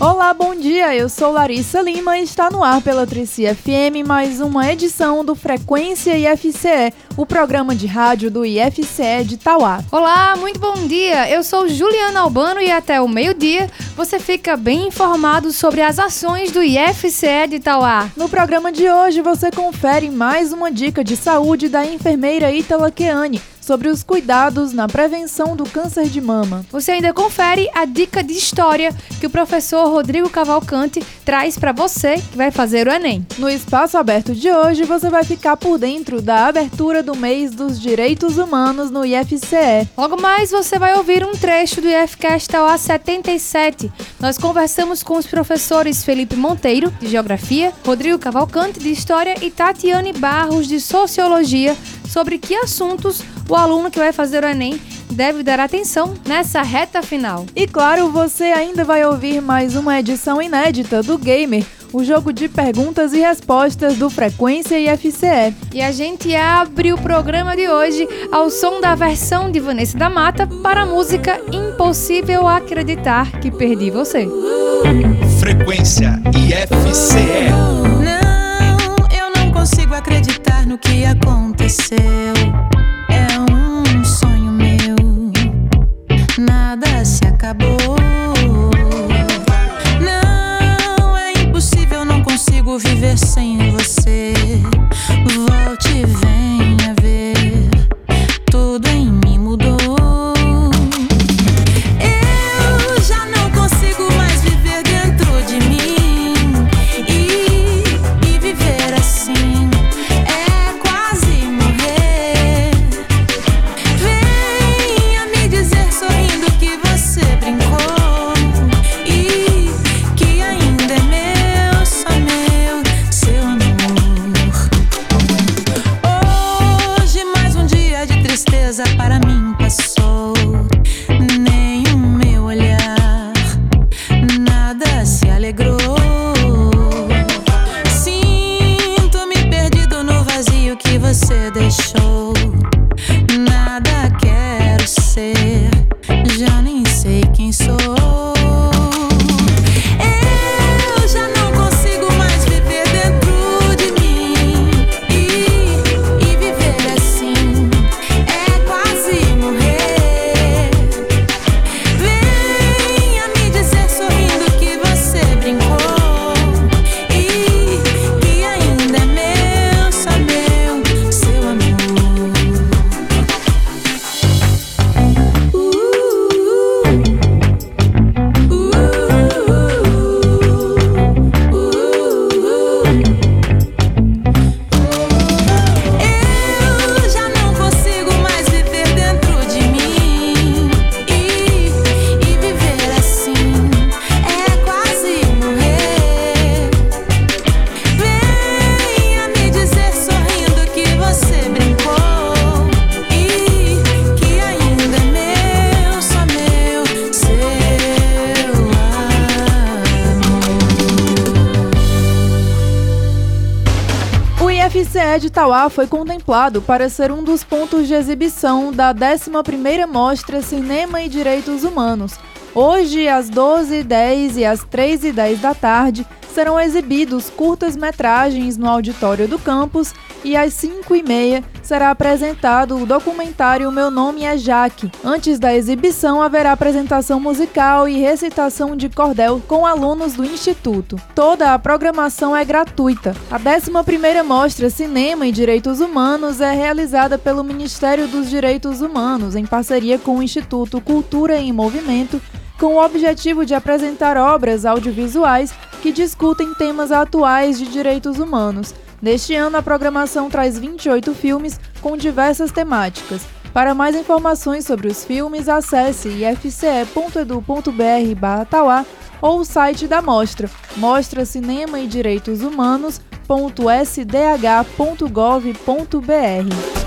Olá, bom dia. Eu sou Larissa Lima e está no ar pela Trici FM mais uma edição do Frequência IFCE, o programa de rádio do IFCE de Tauá. Olá, muito bom dia. Eu sou Juliana Albano e até o meio-dia você fica bem informado sobre as ações do IFCE de Tauá. No programa de hoje você confere mais uma dica de saúde da enfermeira Itala Keane sobre os cuidados na prevenção do câncer de mama. Você ainda confere a dica de história que o professor Rodrigo Cavalcante traz para você que vai fazer o Enem. No espaço aberto de hoje, você vai ficar por dentro da abertura do mês dos direitos humanos no IFCE. Logo mais, você vai ouvir um trecho do IFCast Tauá 77. Nós conversamos com os professores Felipe Monteiro, de Geografia, Rodrigo Cavalcante, de História e Tatiane Barros, de Sociologia, sobre que assuntos o aluno que vai fazer o Enem deve dar atenção nessa reta final. E claro, você ainda vai ouvir mais uma edição inédita do Gamer, o jogo de perguntas e respostas do Frequência IFCE. E a gente abre o programa de hoje ao som da versão de Vanessa da Mata para a música Impossível Acreditar que Perdi Você. Frequência IFCE. Não, eu não consigo acreditar no que aconteceu. Consigo viver Foi contemplado para ser um dos pontos de exibição da 11ª Mostra Cinema e Direitos Humanos. Hoje, às 12h10 e às 3h10 da tarde, serão exibidos curtas-metragens no auditório do campus e às 5h30 será apresentado o documentário Meu Nome é Jaque. Antes da exibição, haverá apresentação musical e recitação de cordel com alunos do Instituto. Toda a programação é gratuita. A 11ª Mostra Cinema e Direitos Humanos é realizada pelo Ministério dos Direitos Humanos, em parceria com o Instituto Cultura em Movimento, com o objetivo de apresentar obras audiovisuais que discutem temas atuais de direitos humanos. Neste ano, a programação traz 28 filmes com diversas temáticas. Para mais informações sobre os filmes, acesse ifce.edu.br/tauá ou o site da mostra, Mostra Cinema e Direitos Humanos.sdh.gov.br.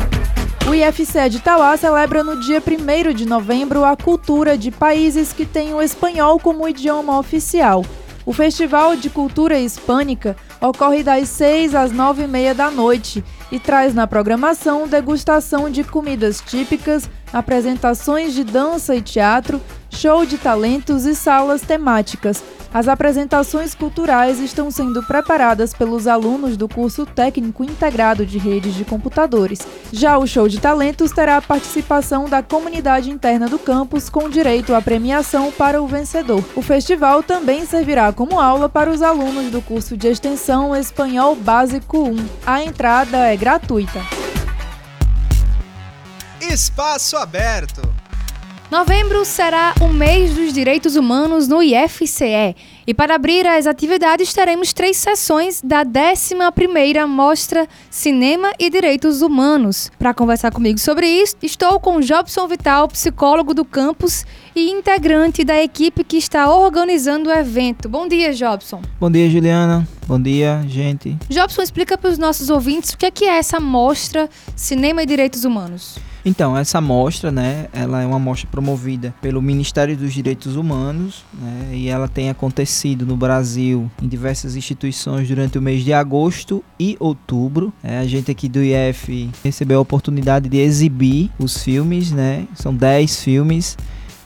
O IFCE de Tauá celebra no dia 1 de novembro a cultura de países que têm o espanhol como idioma oficial. O Festival de Cultura Hispânica ocorre das 6 às 9 e meia da noite e traz na programação degustação de comidas típicas, apresentações de dança e teatro, show de talentos e salas temáticas. As apresentações culturais estão sendo preparadas pelos alunos do curso técnico integrado de redes de computadores. Já o show de talentos terá a participação da comunidade interna do campus com direito à premiação para o vencedor. O festival também servirá como aula para os alunos do curso de extensão Espanhol Básico 1. A entrada é gratuita. Espaço aberto. Novembro será o mês dos direitos humanos no IFCE. E para abrir as atividades, teremos três sessões da 11ª Mostra Cinema e Direitos Humanos. Para conversar comigo sobre isso, estou com Jobson Vital, psicólogo do campus e integrante da equipe que está organizando o evento. Bom dia, Jobson. Bom dia, Juliana. Bom dia, gente. Jobson, explica para os nossos ouvintes o que é, que é essa Mostra Cinema e Direitos Humanos. Então, essa mostra, né, ela é uma mostra promovida pelo Ministério dos Direitos Humanos, né, e ela tem acontecido no Brasil em diversas instituições durante o mês de agosto e outubro. É, a gente aqui do IF recebeu a oportunidade de exibir os filmes, né, são 10 filmes,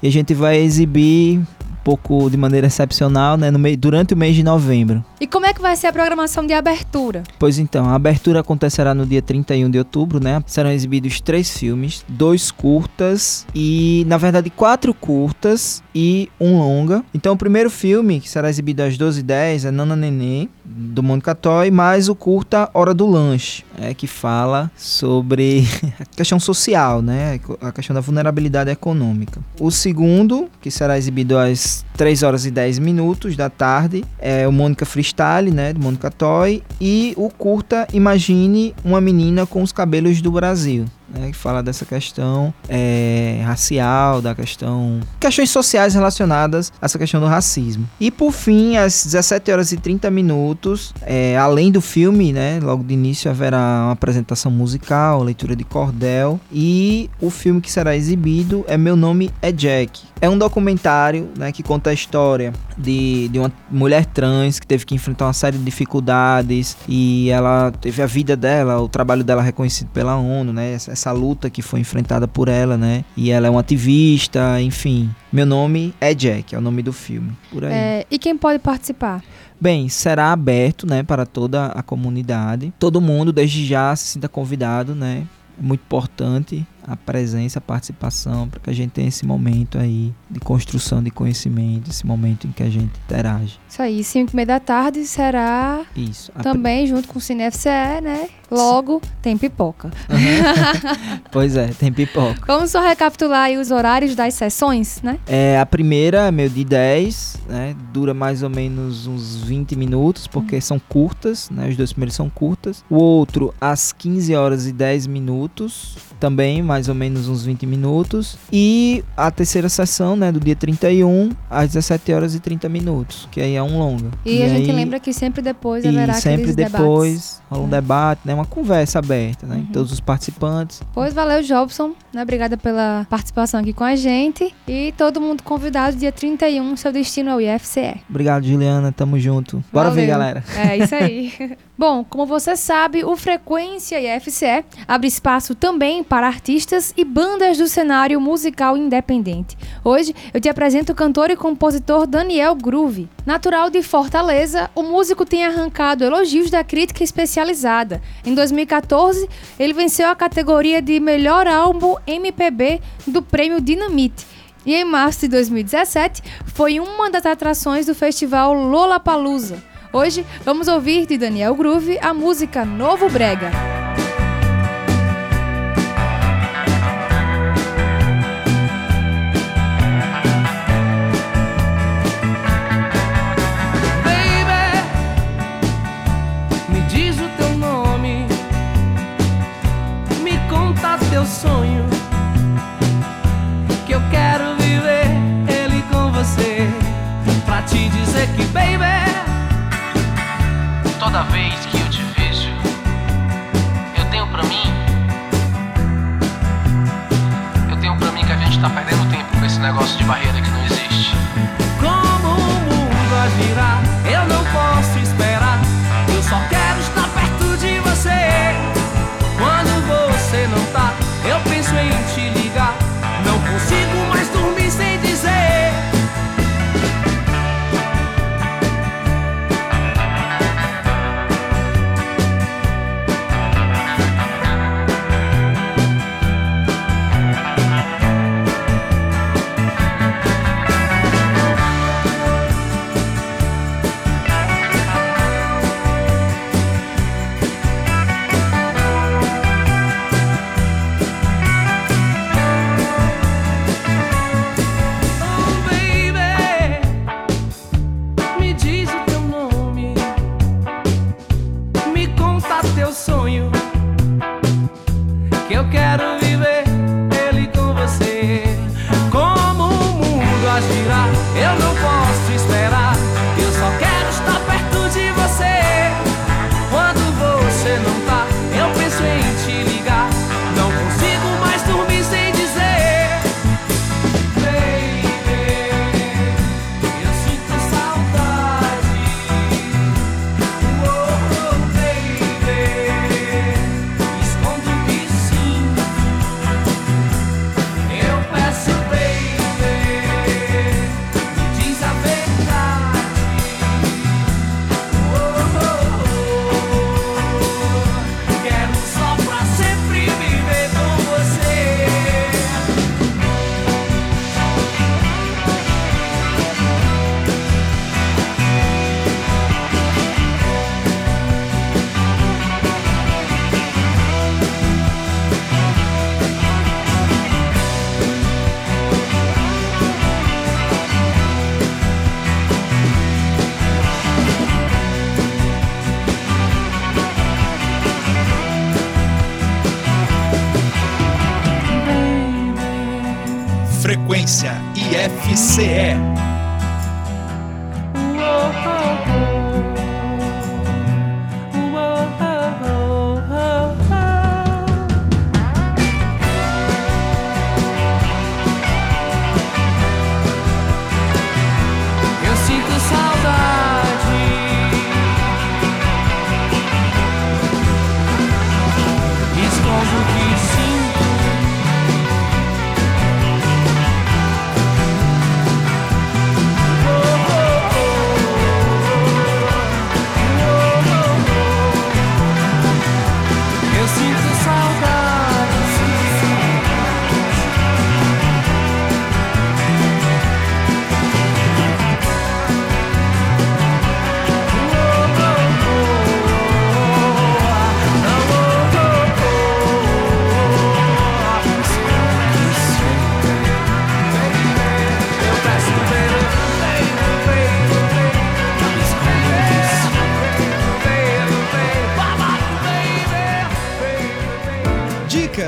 e a gente vai exibir pouco de maneira excepcional, né, no meio, durante o mês de novembro. E como é que vai ser a programação de abertura? Pois então, a abertura acontecerá no dia 31 de outubro, né? Serão exibidos três filmes, dois curtas e, na verdade, quatro curtas e um longa. Então, o primeiro filme, que será exibido às 12h10, é Nana Nenê, do Mônica Toy, mais o curta Hora do Lanche, é, que fala sobre a questão social, né? A questão da vulnerabilidade econômica. O segundo, que será exibido às 3 horas e 10 minutos da tarde, é o Mônica Freestyle, né? Do Mônica Toy. E o curta Imagine uma menina com os cabelos do Brasil. Né, que fala dessa questão é, racial, da questão. questões sociais relacionadas a essa questão do racismo. E por fim, às 17 horas e 30 minutos, é, além do filme, né, logo de início haverá uma apresentação musical, leitura de cordel. E o filme que será exibido é Meu Nome é Jack. É um documentário né, que conta a história de, de uma mulher trans que teve que enfrentar uma série de dificuldades e ela teve a vida dela, o trabalho dela reconhecido pela ONU, né? Essa, essa luta que foi enfrentada por ela, né? E ela é uma ativista, enfim. Meu nome é Jack, é o nome do filme. Por aí. É, e quem pode participar? Bem, será aberto, né, para toda a comunidade. Todo mundo, desde já, se sinta convidado, né? É muito importante a presença, a participação, para que a gente tenha esse momento aí de construção de conhecimento, esse momento em que a gente interage. Isso aí, 5 e meia da tarde será Isso. também junto com o Cine FCE, né? Logo, tem pipoca. Pois é, tem pipoca. Vamos só recapitular aí os horários das sessões, né? É, a primeira é meio de 10, né? Dura mais ou menos uns 20 minutos, porque são curtas, né? Os dois primeiros são curtas. O outro, às 15 horas e 10 minutos, também mais ou menos uns 20 minutos. E a terceira sessão, né? Do dia 31, às 17 horas e 30 minutos, que aí é um longa. E, a gente aí- lembra que sempre depois e haverá sempre aqueles depois debates. Rola um É. debate, né? Uma conversa aberta, né? Em todos os participantes. Pois valeu, Jobson, né? Obrigada pela participação aqui com a gente. E todo mundo convidado, dia 31, seu destino ao IFCE. Obrigado, Juliana. Tamo junto. Bora ver, Valeu. galera. É isso aí. Bom, como você sabe, o Frequência IFCE abre espaço também para artistas e bandas do cenário musical independente. Hoje eu te apresento o cantor e compositor Daniel Groove. Natural de Fortaleza, o músico tem arrancado elogios da crítica especializada. Em 2014, ele venceu a categoria de melhor álbum MPB do prêmio Dinamite. E em março de 2017, foi uma das atrações do festival Lollapalooza. Hoje vamos ouvir de Daniel Groove a música Novo Brega.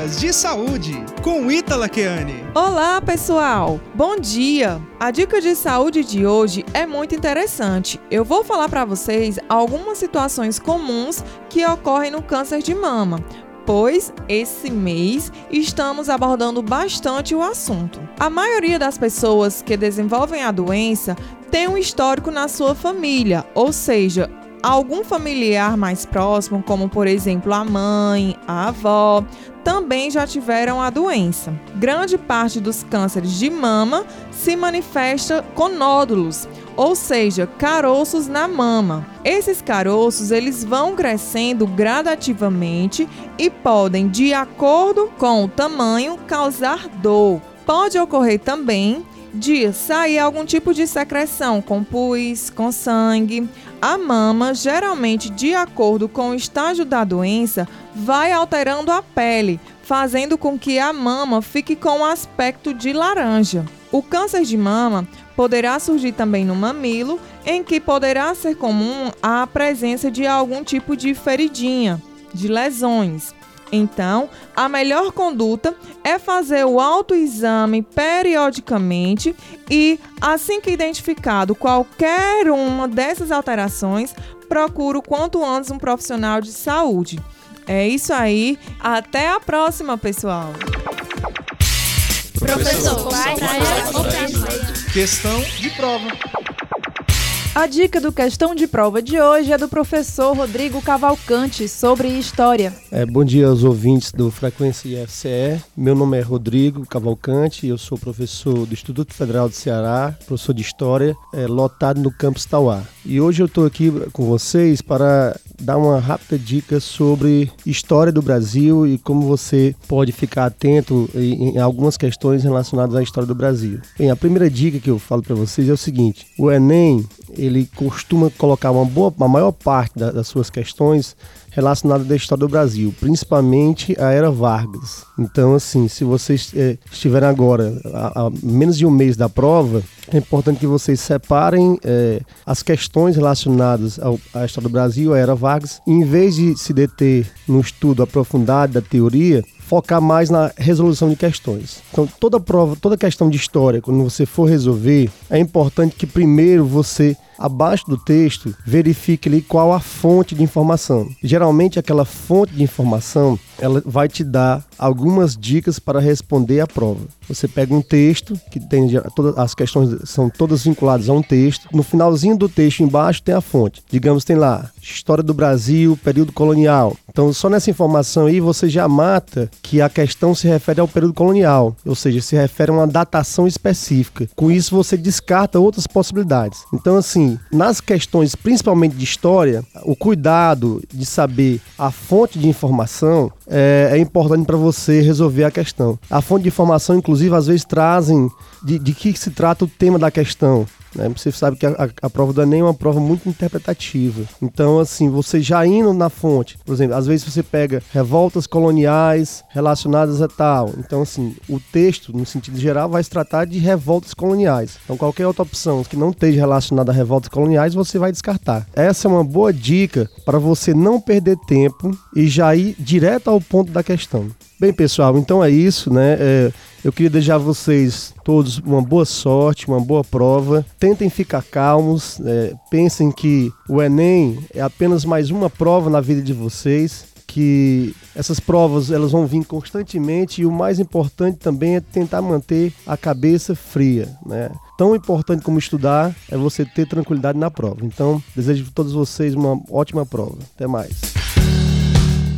Dicas de saúde com Ítala Keane. Olá, pessoal! Bom dia! A dica de saúde de hoje é muito interessante. Eu vou falar para vocês algumas situações comuns que ocorrem no câncer de mama. Pois esse mês estamos abordando bastante o assunto. A maioria das pessoas que desenvolvem a doença tem um histórico na sua família, ou seja, algum familiar mais próximo, como por exemplo a mãe, a avó, também já tiveram a doença. Grande parte dos cânceres de mama se manifesta com nódulos, ou seja, caroços na mama. Esses caroços eles vão crescendo gradativamente e podem, de acordo com o tamanho, causar dor. Pode ocorrer também de sair algum tipo de secreção com pus, com sangue. A mama, geralmente de acordo com o estágio da doença, vai alterando a pele, fazendo com que a mama fique com um aspecto de laranja. O câncer de mama poderá surgir também no mamilo, em que poderá ser comum a presença de algum tipo de feridinha, de lesões. Então, a melhor conduta é fazer o autoexame periodicamente e, assim que identificado qualquer uma dessas alterações, procure o quanto antes um profissional de saúde. É isso aí. Até a próxima, pessoal. Professor, questão de prova. A dica do questão de prova de hoje é do professor Rodrigo Cavalcante sobre história. É, bom dia aos ouvintes do Frequência IFCE. Meu nome é Rodrigo Cavalcante, eu sou professor do Instituto Federal do Ceará, professor de História, é, lotado no campus Tauá. E hoje eu estou aqui com vocês para dar uma rápida dica sobre história do Brasil e como você pode ficar atento em, em algumas questões relacionadas à história do Brasil. Bem, a primeira dica que eu falo para vocês é o seguinte: o Enem ele costuma colocar uma boa, a maior parte da- das suas questões relacionadas à história do Brasil, principalmente a era Vargas. Então, assim, se vocês eh, estiverem agora a, a menos de um mês da prova, é importante que vocês separem eh, as questões relacionadas ao- à história do Brasil, à era Vargas, e em vez de se deter no estudo aprofundado da teoria, focar mais na resolução de questões. Então, toda prova, toda questão de história, quando você for resolver, é importante que primeiro você, abaixo do texto, verifique ali qual a fonte de informação. Geralmente, aquela fonte de informação, ela vai te dar algumas dicas para responder a prova. Você pega um texto, que tem todas as questões são todas vinculadas a um texto. No finalzinho do texto, embaixo, tem a fonte. Digamos, tem lá, História do Brasil, período colonial. Então, só nessa informação aí, você já mata que a questão se refere ao período colonial, ou seja, se refere a uma datação específica. Com isso, você descarta outras possibilidades. Então, assim, nas questões, principalmente de história, o cuidado de saber a fonte de informação é, é importante para você resolver a questão. A fonte de informação, inclusive, às vezes trazem de, de que se trata o tema da questão. Né? Você sabe que a, a- a prova do Enem é uma prova muito interpretativa. Então, assim, você já indo na fonte, por exemplo, às vezes você pega revoltas coloniais relacionadas a tal. Então, assim, o texto, no sentido geral, vai se tratar de revoltas coloniais. Então, qualquer outra opção que não esteja relacionada a revoltas coloniais, você vai descartar. Essa é uma boa dica para você não perder tempo e já ir direto ao ponto da questão. Bem, pessoal, então é isso, né? É, eu queria desejar a vocês todos uma boa sorte, uma boa prova. Tentem ficar calmos, é, pensem que o Enem é apenas mais uma prova na vida de vocês, que essas provas elas vão vir constantemente e o mais importante também é tentar manter a cabeça fria, né? Tão importante como estudar é você ter tranquilidade na prova. Então, desejo a todos vocês uma ótima prova. Até mais.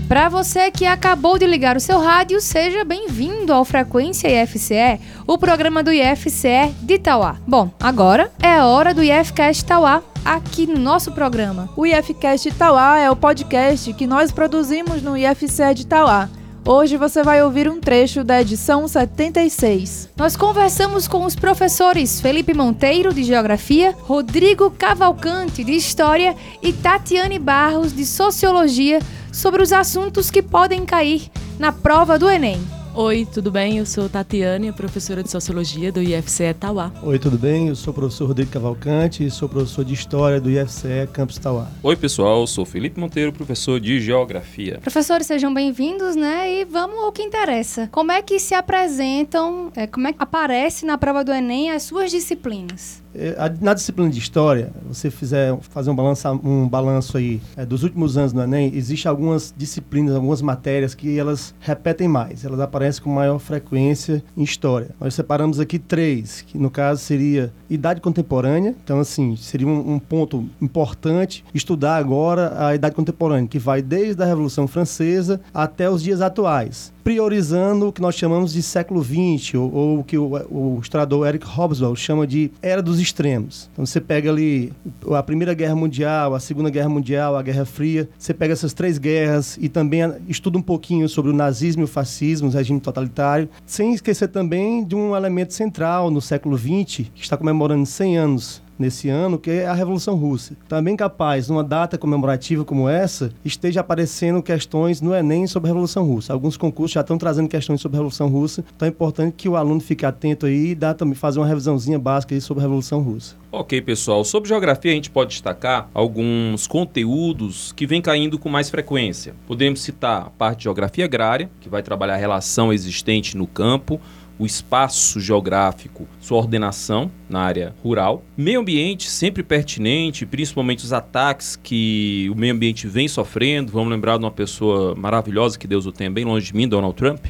Para você que acabou de ligar o seu rádio, seja bem-vindo ao Frequência IFCE, o programa do IFCE de Itauá. Bom, agora é hora do IFCast Itauá aqui no nosso programa. O IFCast Itauá é o podcast que nós produzimos no IFCE de Itauá. Hoje você vai ouvir um trecho da edição 76. Nós conversamos com os professores Felipe Monteiro, de Geografia, Rodrigo Cavalcante, de História e Tatiane Barros, de Sociologia, sobre os assuntos que podem cair na prova do Enem. Oi, tudo bem? Eu sou Tatiane, professora de Sociologia do IFCE Tauá. Oi, tudo bem? Eu sou o professor Rodrigo Cavalcante, sou professor de História do IFCE Campus Tauá. Oi, pessoal, eu sou Felipe Monteiro, professor de Geografia. Professores, sejam bem-vindos, né? E vamos ao que interessa. Como é que se apresentam, é, como é que aparece na prova do Enem as suas disciplinas? É, Na disciplina de História, você fizer fazer um balanço, um balanço aí é, dos últimos anos no Enem, existem algumas disciplinas, algumas matérias que elas repetem mais, elas aparecem com maior frequência em História. Nós separamos aqui três, que no caso seria Idade Contemporânea, então assim, seria um, um ponto importante estudar agora a Idade Contemporânea, que vai desde a Revolução Francesa até os dias atuais priorizando o que nós chamamos de século XX, ou, ou o que o, o historiador Eric Hobsbawm chama de Era dos Extremos. Então você pega ali a Primeira Guerra Mundial, a Segunda Guerra Mundial, a Guerra Fria, você pega essas três guerras e também estuda um pouquinho sobre o nazismo e o fascismo, o regime totalitário, sem esquecer também de um elemento central no século XX, que está comemorando 100 anos nesse ano, que é a Revolução Russa. Também capaz, numa data comemorativa como essa, esteja aparecendo questões no Enem sobre a Revolução Russa. Alguns concursos já estão trazendo questões sobre a Revolução Russa, então é importante que o aluno fique atento aí e dá também fazer uma revisãozinha básica aí sobre a Revolução Russa. Ok, pessoal, sobre geografia a gente pode destacar alguns conteúdos que vêm caindo com mais frequência. Podemos citar a parte de geografia agrária, que vai trabalhar a relação existente no campo, o espaço geográfico, sua ordenação na área rural. Meio ambiente sempre pertinente, principalmente os ataques que o meio ambiente vem sofrendo. Vamos lembrar de uma pessoa maravilhosa, que Deus o tenha bem longe de mim, Donald Trump.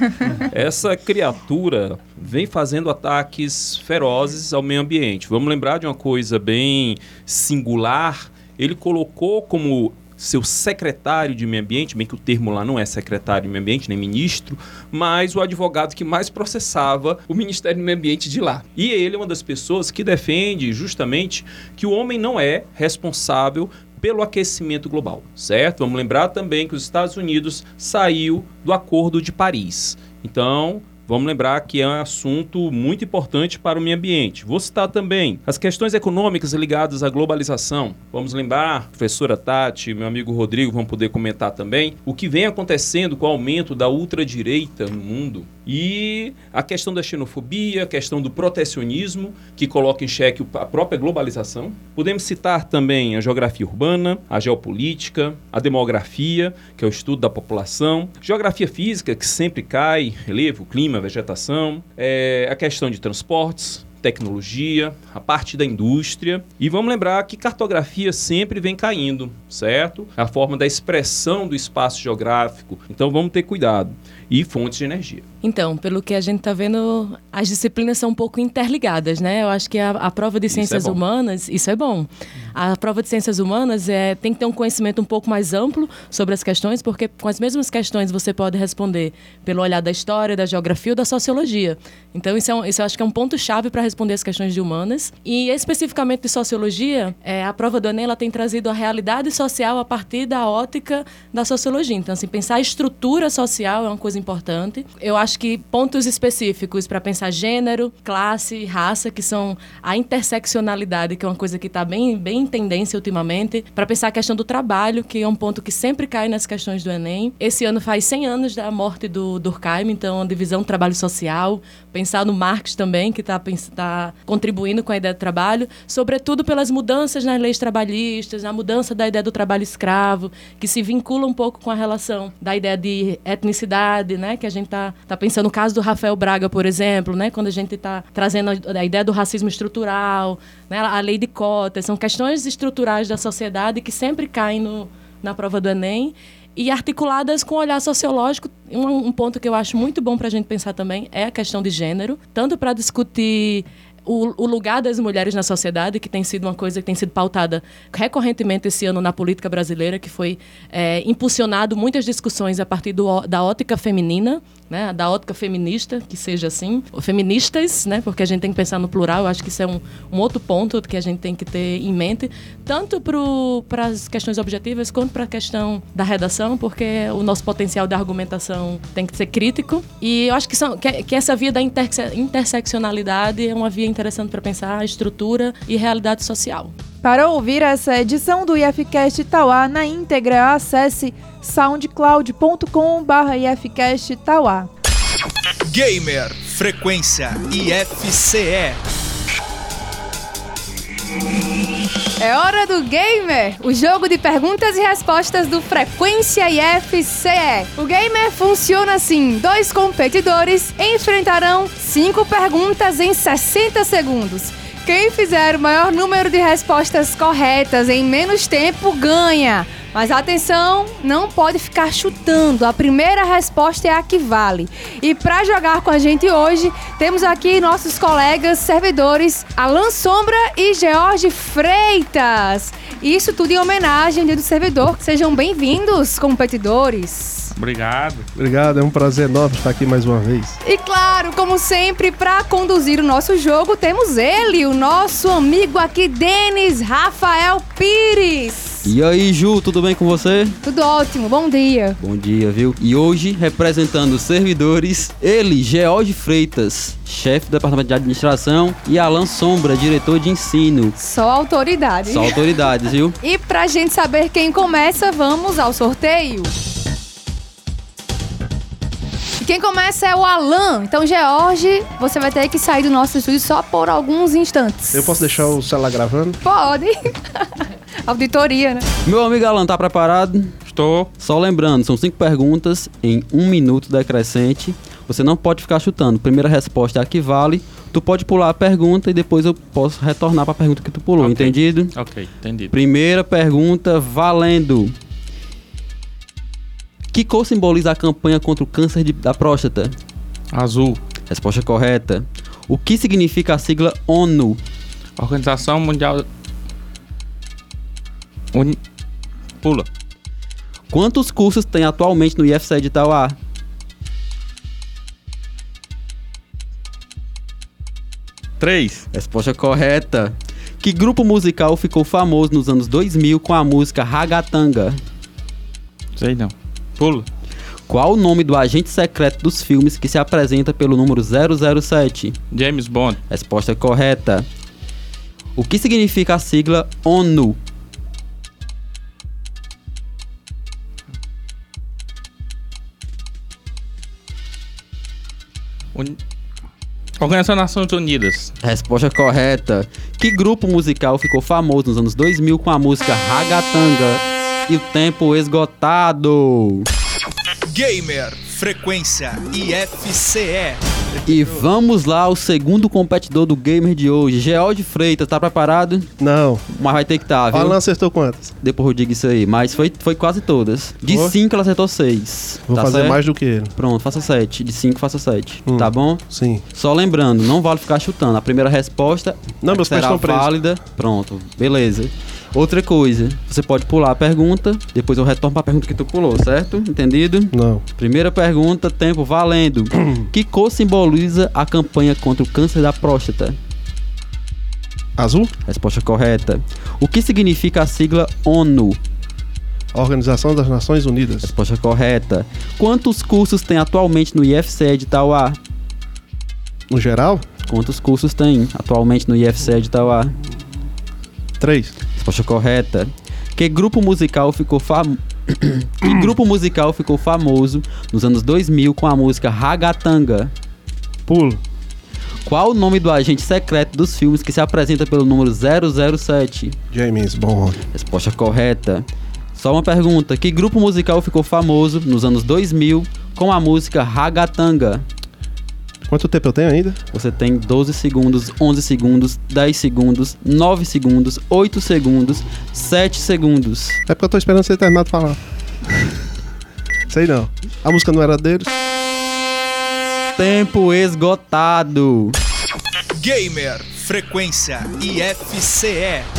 Essa criatura vem fazendo ataques ferozes ao meio ambiente. Vamos lembrar de uma coisa bem singular. Ele colocou como seu secretário de meio ambiente, bem que o termo lá não é secretário de meio ambiente, nem ministro, mas o advogado que mais processava o Ministério do Meio Ambiente de lá. E ele é uma das pessoas que defende justamente que o homem não é responsável pelo aquecimento global, certo? Vamos lembrar também que os Estados Unidos saiu do Acordo de Paris. Então, Vamos lembrar que é um assunto muito importante para o meio ambiente. Vou citar também as questões econômicas ligadas à globalização. Vamos lembrar, professora Tati, meu amigo Rodrigo vão poder comentar também o que vem acontecendo com o aumento da ultradireita no mundo e a questão da xenofobia, a questão do protecionismo, que coloca em xeque a própria globalização. Podemos citar também a geografia urbana, a geopolítica, a demografia, que é o estudo da população, geografia física, que sempre cai, relevo, clima, vegetação, é, a questão de transportes, tecnologia, a parte da indústria. E vamos lembrar que cartografia sempre vem caindo, certo? É a forma da expressão do espaço geográfico. Então vamos ter cuidado. E fontes de energia. Então, pelo que a gente está vendo, as disciplinas são um pouco interligadas, né? Eu acho que a, a prova de Isso é ciências bom. humanas, isso é bom. A prova de ciências humanas é, tem que ter um conhecimento um pouco mais amplo sobre as questões, porque com as mesmas questões você pode responder pelo olhar da história, da geografia ou da sociologia. Então, isso, é um, isso eu acho que é um ponto-chave para responder as questões de humanas. E especificamente de sociologia, é, a prova do Enem ela tem trazido a realidade social a partir da ótica da sociologia. Então, assim, pensar a estrutura social é uma coisa importante. Eu acho que pontos específicos para pensar gênero, classe, raça, que são a interseccionalidade, que é uma coisa que está bem, bem em tendência ultimamente, para pensar a questão do trabalho, que é um ponto que sempre cai nas questões do Enem. Esse ano faz 100 anos da morte do Durkheim, então a divisão trabalho social, pensar no Marx também, que está tá contribuindo com a ideia do trabalho, sobretudo pelas mudanças nas leis trabalhistas, a mudança da ideia do trabalho escravo, que se vincula um pouco com a relação da ideia de etnicidade, né, que a gente está tá pensando no caso do Rafael Braga, por exemplo, né, quando a gente está trazendo a, ideia do racismo estrutural, né, a lei de cotas, são questões estruturais da sociedade que sempre caem no, na prova do Enem e articuladas com o olhar sociológico. Um, um ponto que eu acho muito bom para a gente pensar também é a questão de gênero, tanto para discutir o, o lugar das mulheres na sociedade, que tem sido uma coisa que tem sido pautada recorrentemente esse ano na política brasileira, que foi é, impulsionado muitas discussões a partir do, da ótica feminina, né, da ótica feminista, que seja assim, feministas, né, porque a gente tem que pensar no plural, eu acho que isso é um, um outro ponto que a gente tem que ter em mente, tanto para as questões objetivas quanto para a questão da redação, porque o nosso potencial de argumentação tem que ser crítico. E eu acho que, são, que, que essa via da interse- interseccionalidade é uma via interessante para pensar a estrutura e realidade social. Para ouvir essa edição do IFCast Tauá na íntegra, acesse soundcloud.com.br IFCast Tauá. Gamer Frequência IFCE. É hora do Gamer, o jogo de perguntas e respostas do Frequência IFCE. O Gamer funciona assim: dois competidores enfrentarão cinco perguntas em 60 segundos. Quem fizer o maior número de respostas corretas em menos tempo ganha. Mas atenção, não pode ficar chutando. A primeira resposta é a que vale. E para jogar com a gente hoje, temos aqui nossos colegas servidores Alan Sombra e George Freitas. Isso tudo em homenagem ao Dia do Servidor. Sejam bem-vindos, competidores. Obrigado. Obrigado, é um prazer enorme estar aqui mais uma vez. E claro, como sempre, para conduzir o nosso jogo, temos ele, o nosso amigo aqui, Denis Rafael Pires. E aí, Ju, tudo bem com você? Tudo ótimo, bom dia. Bom dia, viu? E hoje, representando os servidores, ele, George Freitas, chefe do departamento de administração, e Alan Sombra, diretor de ensino. Só autoridade. Só autoridades, viu? E pra gente saber quem começa, vamos ao sorteio. Quem começa é o Alan. Então, George, você vai ter que sair do nosso estúdio só por alguns instantes. Eu posso deixar o celular gravando? Pode. Auditoria, né? Meu amigo Alan, tá preparado? Estou. Só lembrando, são cinco perguntas em um minuto decrescente. Você não pode ficar chutando. Primeira resposta é a que vale. Tu pode pular a pergunta e depois eu posso retornar para a pergunta que tu pulou, Ok. entendido? Ok, entendido. Primeira pergunta, valendo. Que cor simboliza a campanha contra o câncer de- da próstata? Azul. Resposta correta. O que significa a sigla ONU? Organização Mundial. Uni... Pula. Quantos cursos tem atualmente no IFCE de Itauá? Três. Resposta correta. Que grupo musical ficou famoso nos anos 2000 com a música Ragatanga? Sei não. Pula. Qual o nome do agente secreto dos filmes que se apresenta pelo número 007? James Bond. Resposta correta. O que significa a sigla ONU? Un... Organização das Nações Unidas. Resposta correta. Que grupo musical ficou famoso nos anos 2000 com a música Ragatanga e o tempo esgotado? Gamer, frequência IFCE. E vamos lá ao segundo competidor do Gamer de hoje. George Freitas, tá preparado? Não. Mas vai ter que estar, tá, viu? Alan acertou quantas? Depois eu digo isso aí. Mas foi, foi quase todas. De Vou. 5 ela acertou 6. Vou fazer mais do que ele. Pronto, faça 7. De 5 faça 7. Hum. Tá bom? Sim. Só lembrando, não vale ficar chutando. A primeira resposta Não, meus será presos. válida. Pronto, beleza. Outra coisa, você pode pular a pergunta, depois eu retorno pra pergunta que tu pulou, certo? Entendido? Não. Primeira pergunta, tempo valendo. que cor simboliza a campanha contra o câncer da próstata? Azul? Resposta correta. O que significa a sigla ONU? Organização das Nações Unidas. Resposta correta. Quantos cursos tem atualmente no IFCE de Tauá? No geral? Quantos cursos tem atualmente no IFCE de Tauá? Três. Resposta correta. Que grupo musical ficou fam... que grupo musical ficou famoso nos anos 2000 com a música Ragatanga? Pulo. Qual o nome do agente secreto dos filmes que se apresenta pelo número 007? James Bond. Resposta correta. Só uma pergunta: que grupo musical ficou famoso nos anos 2000 com a música Ragatanga? Quanto tempo eu tenho ainda? Você tem 12 segundos, 11 segundos, 10 segundos, 9 segundos, 8 segundos, 7 segundos. É porque eu tô esperando você terminar de falar. Sei não. A música não era deles? Tempo esgotado. Gamer, frequência IFCE.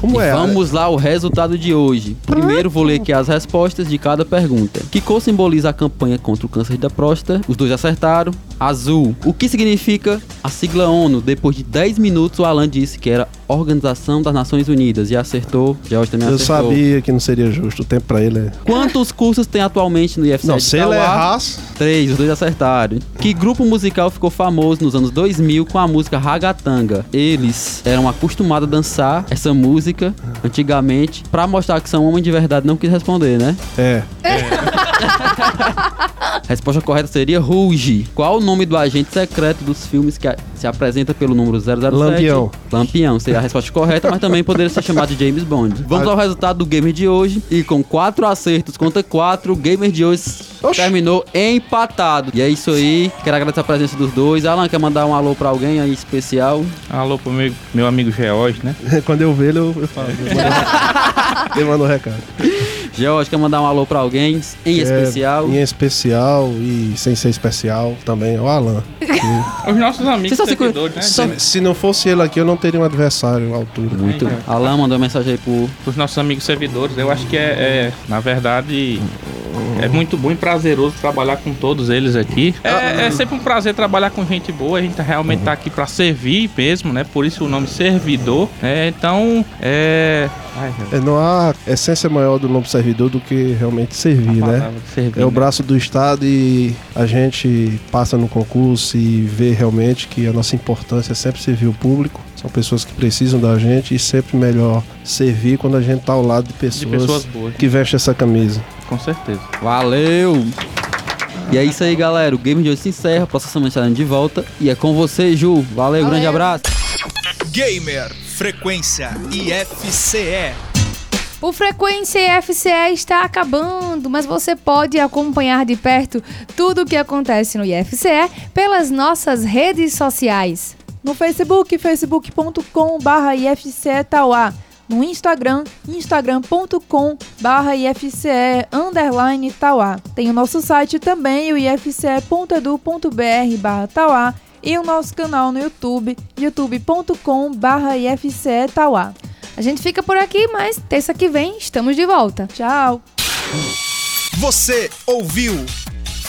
Como E é? Vamos lá ao resultado de hoje. Primeiro vou ler aqui as respostas de cada pergunta. Que cor simboliza a campanha contra o câncer da próstata? Os dois acertaram. Azul. O que significa a sigla ONU? Depois de 10 minutos o Alan disse que era Organização das Nações Unidas e acertou. George também Eu acertou. sabia que não seria justo. O tempo pra ele é. Quantos cursos tem atualmente no IFCE Não, se ele errasse. Três, os dois acertaram. Que grupo musical ficou famoso nos anos 2000 com a música Ragatanga? Eles eram acostumados a dançar essa música antigamente. Pra mostrar que são homens de verdade, não quis responder, né? É. Resposta correta seria Ruge. Qual o nome do agente secreto dos filmes que a- se apresenta pelo número 007? Lampião. Lampião seria a resposta correta, mas também poderia ser chamado de James Bond. Vamos ao resultado do Gamer de hoje. E com quatro acertos contra quatro, o Gamer de hoje terminou empatado. E é isso aí. Quero agradecer a presença dos dois. Alan, quer mandar um alô pra alguém aí especial? Alô pro meu, meu amigo George, né? Quando eu ver ele, eu, eu falo. Ele manda um recado. George, quer mandar um alô pra alguém em É, especial? Em especial e sem ser especial também, é o Alan. Os nossos amigos Vocês só se conhe- seguidores, né? Se, se não fosse ele aqui, eu não teria um adversário à altura. Muito. Alan mandou mensagem aí pro. Os nossos amigos servidores, eu acho que é, é, na verdade, é muito bom e prazeroso trabalhar com todos eles aqui. É, é sempre um prazer trabalhar com gente boa, a gente realmente tá aqui para servir mesmo, né? Por isso o nome servidor. É, então, é. Ai, É, não há essência maior do nome servidor do que realmente servir, né? servir, É o né? braço do Estado e a gente passa no concurso e vê realmente que a nossa importância é sempre servir o público. São pessoas que precisam da gente e sempre melhor servir quando a gente tá ao lado de de pessoas, pessoas boas, que vestem essa camisa. com certeza. Valeu! E é isso aí, galera. O game de hoje se encerra. Próxima semana estaremos de volta. E é com você, Ju. Valeu, grande abraço. Gamer, frequência IFCE. O Frequência IFCE está acabando, mas você pode acompanhar de perto tudo o que acontece no IFCE pelas nossas redes sociais. No Facebook, facebook.com.br IFCE Tauá. No Instagram, instagram.com.br IFCE underline Tauá. Tem o nosso site também, o ifce.edu.br barra Tauá. E o nosso canal no YouTube, youtube.com.br IFCE Tauá. A gente fica por aqui, mas terça que vem estamos de volta. Tchau! Você ouviu